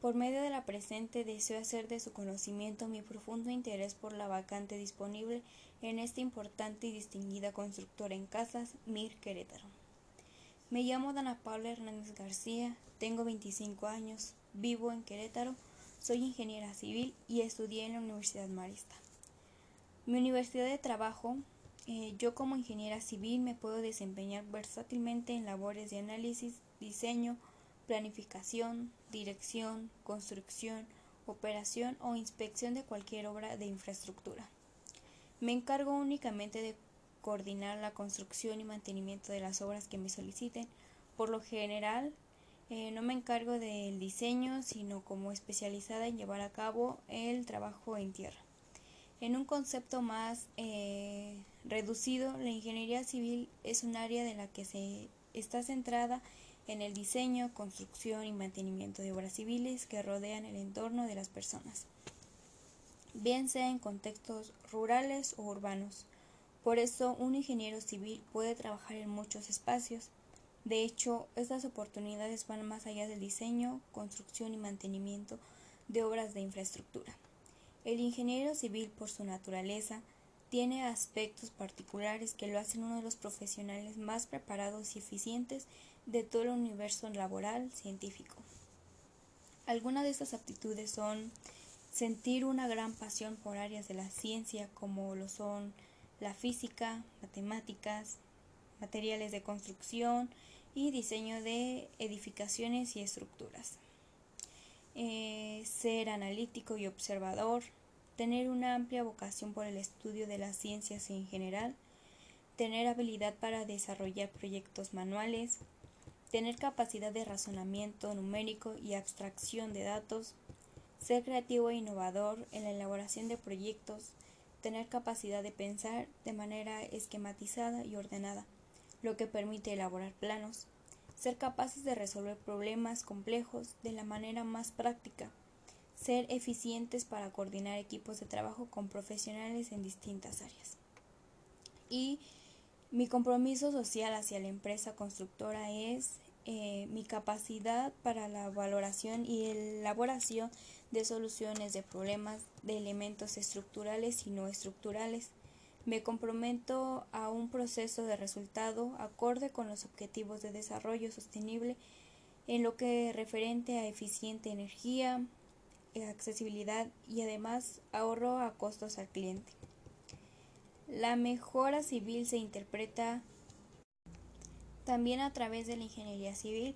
Por medio de la presente deseo hacer de su conocimiento mi profundo interés por la vacante disponible en esta importante y distinguida constructora en casas, Mir Querétaro. Me llamo Dana Paula Hernández García, tengo 25 años, vivo en Querétaro, soy ingeniera civil y estudié en la Universidad Marista. Mi universidad de trabajo, eh, yo como ingeniera civil me puedo desempeñar versátilmente en labores de análisis, diseño, planificación, dirección, construcción, operación o inspección de cualquier obra de infraestructura. Me encargo únicamente de coordinar la construcción y mantenimiento de las obras que me soliciten. Por lo general, eh, no me encargo del diseño, sino como especializada en llevar a cabo el trabajo en tierra. En un concepto más eh, reducido, la ingeniería civil es un área de la que se está centrada en el diseño, construcción y mantenimiento de obras civiles que rodean el entorno de las personas, bien sea en contextos rurales o urbanos. Por eso, un ingeniero civil puede trabajar en muchos espacios. De hecho, estas oportunidades van más allá del diseño, construcción y mantenimiento de obras de infraestructura. El ingeniero civil, por su naturaleza, tiene aspectos particulares que lo hacen uno de los profesionales más preparados y eficientes de todo el universo laboral científico. Algunas de estas aptitudes son sentir una gran pasión por áreas de la ciencia como lo son la física, matemáticas, materiales de construcción y diseño de edificaciones y estructuras. Eh, ser analítico y observador, tener una amplia vocación por el estudio de las ciencias en general, tener habilidad para desarrollar proyectos manuales, tener capacidad de razonamiento numérico y abstracción de datos, ser creativo e innovador en la elaboración de proyectos, tener capacidad de pensar de manera esquematizada y ordenada, lo que permite elaborar planos, ser capaces de resolver problemas complejos de la manera más práctica, ser eficientes para coordinar equipos de trabajo con profesionales en distintas áreas. Y mi compromiso social hacia la empresa constructora es eh, mi capacidad para la valoración y elaboración de soluciones de problemas de elementos estructurales y no estructurales. Me comprometo a un proceso de resultado acorde con los objetivos de desarrollo sostenible en lo que referente a eficiente energía, accesibilidad y además ahorro a costos al cliente. La mejora civil se interpreta también a través de la ingeniería civil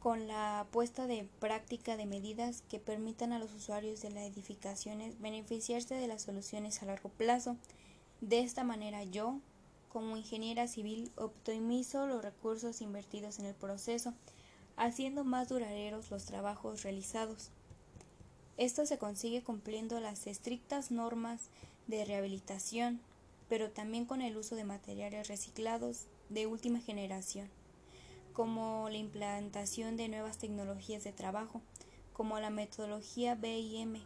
con la puesta de práctica de medidas que permitan a los usuarios de las edificaciones beneficiarse de las soluciones a largo plazo. De esta manera yo, como ingeniera civil, optimizo los recursos invertidos en el proceso, haciendo más duraderos los trabajos realizados. Esto se consigue cumpliendo las estrictas normas de rehabilitación, pero también con el uso de materiales reciclados de última generación, como la implantación de nuevas tecnologías de trabajo, como la metodología BIM,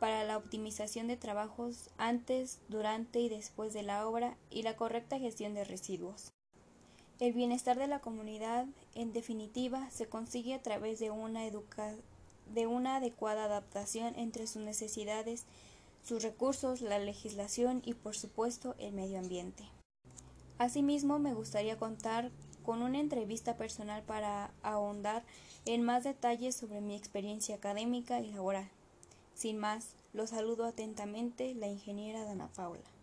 para la optimización de trabajos antes, durante y después de la obra y la correcta gestión de residuos. El bienestar de la comunidad, en definitiva, se consigue a través de una educación de una adecuada adaptación entre sus necesidades, sus recursos, la legislación y por supuesto el medio ambiente. Asimismo, me gustaría contar con una entrevista personal para ahondar en más detalles sobre mi experiencia académica y laboral. Sin más, lo saludo atentamente la ingeniera Dana Paula.